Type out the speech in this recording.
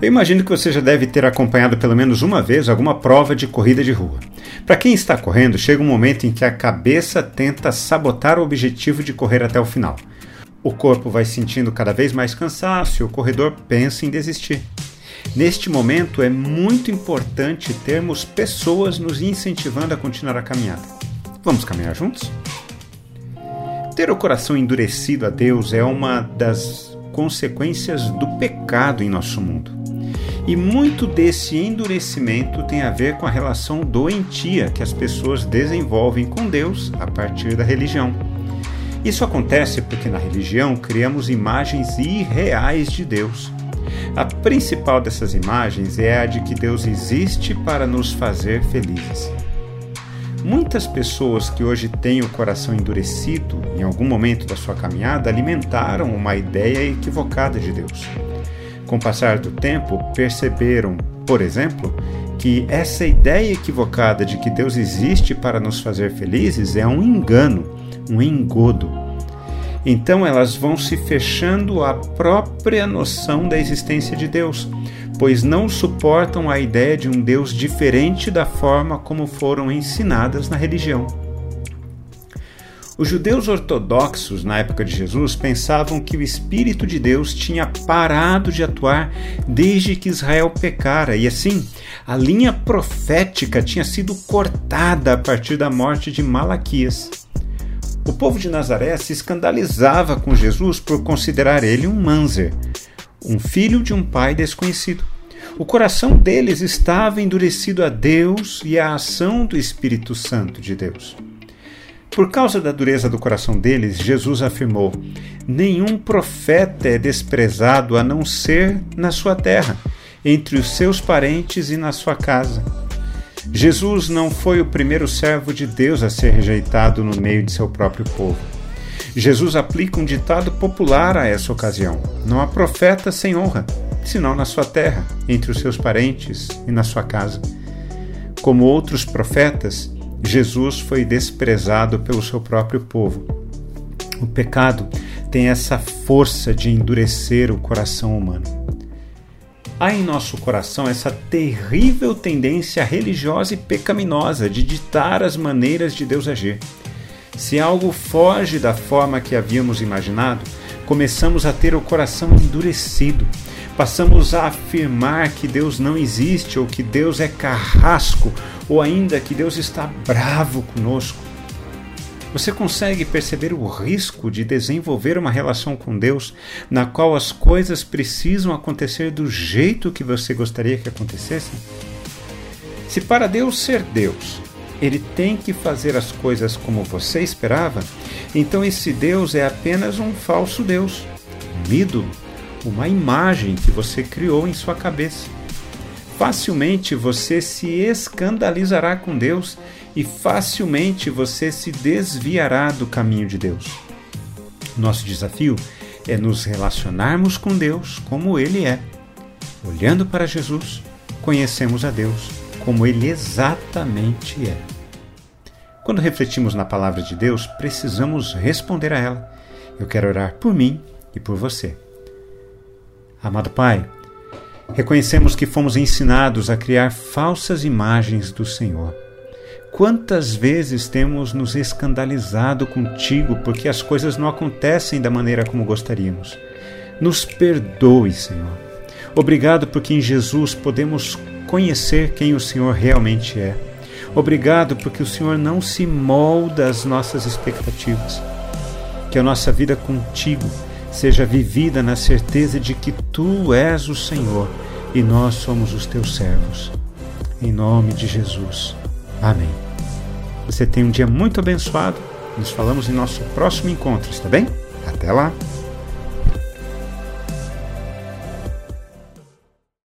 Eu imagino que você já deve ter acompanhado pelo menos uma vez alguma prova de corrida de rua. Para quem está correndo, chega um momento em que a cabeça tenta sabotar o objetivo de correr até o final. O corpo vai sentindo cada vez mais cansaço e o corredor pensa em desistir. Neste momento é muito importante termos pessoas nos incentivando a continuar a caminhada. Vamos caminhar juntos? Ter o coração endurecido a Deus é uma das consequências do pecado em nosso mundo. E muito desse endurecimento tem a ver com a relação doentia que as pessoas desenvolvem com Deus a partir da religião. Isso acontece porque na religião criamos imagens irreais de Deus. A principal dessas imagens é a de que Deus existe para nos fazer felizes. Muitas pessoas que hoje têm o coração endurecido em algum momento da sua caminhada alimentaram uma ideia equivocada de Deus. Com o passar do tempo, perceberam, por exemplo, que essa ideia equivocada de que Deus existe para nos fazer felizes é um engano, um engodo. Então elas vão se fechando à própria noção da existência de Deus, pois não suportam a ideia de um Deus diferente da forma como foram ensinadas na religião. Os judeus ortodoxos, na época de Jesus, pensavam que o Espírito de Deus tinha parado de atuar desde que Israel pecara, e assim, a linha profética tinha sido cortada a partir da morte de Malaquias. O povo de Nazaré se escandalizava com Jesus por considerar ele um manzer, um filho de um pai desconhecido. O coração deles estava endurecido a Deus e à ação do Espírito Santo de Deus. Por causa da dureza do coração deles, Jesus afirmou: Nenhum profeta é desprezado a não ser na sua terra, entre os seus parentes e na sua casa. Jesus não foi o primeiro servo de Deus a ser rejeitado no meio de seu próprio povo. Jesus aplica um ditado popular a essa ocasião: Não há profeta sem honra, senão na sua terra, entre os seus parentes e na sua casa. Como outros profetas, Jesus foi desprezado pelo seu próprio povo. O pecado tem essa força de endurecer o coração humano. Há em nosso coração essa terrível tendência religiosa e pecaminosa de ditar as maneiras de Deus agir. Se algo foge da forma que havíamos imaginado, começamos a ter o coração endurecido. Passamos a afirmar que Deus não existe, ou que Deus é carrasco, ou ainda que Deus está bravo conosco. Você consegue perceber o risco de desenvolver uma relação com Deus na qual as coisas precisam acontecer do jeito que você gostaria que acontecessem? Se para Deus ser Deus, ele tem que fazer as coisas como você esperava, então esse Deus é apenas um falso Deus, um ídolo, uma imagem que você criou em sua cabeça. Facilmente você se escandalizará com Deus e facilmente você se desviará do caminho de Deus. Nosso desafio é nos relacionarmos com Deus como Ele é. Olhando para Jesus, conhecemos a Deus como Ele exatamente é. Quando refletimos na palavra de Deus, precisamos responder a ela. Eu quero orar por mim e por você. Amado Pai, reconhecemos que fomos ensinados a criar falsas imagens do Senhor Quantas vezes temos nos escandalizado contigo porque as coisas não acontecem da maneira como gostaríamos? Nos perdoe, Senhor. Obrigado porque em Jesus podemos conhecer quem o Senhor realmente é. Obrigado porque o Senhor não se molda às nossas expectativas. Que a nossa vida contigo seja vivida na certeza de que tu és o Senhor e nós somos os teus servos. Em nome de Jesus. Amém. Você tem um dia muito abençoado. Nos falamos em nosso próximo encontro, está bem? Até lá!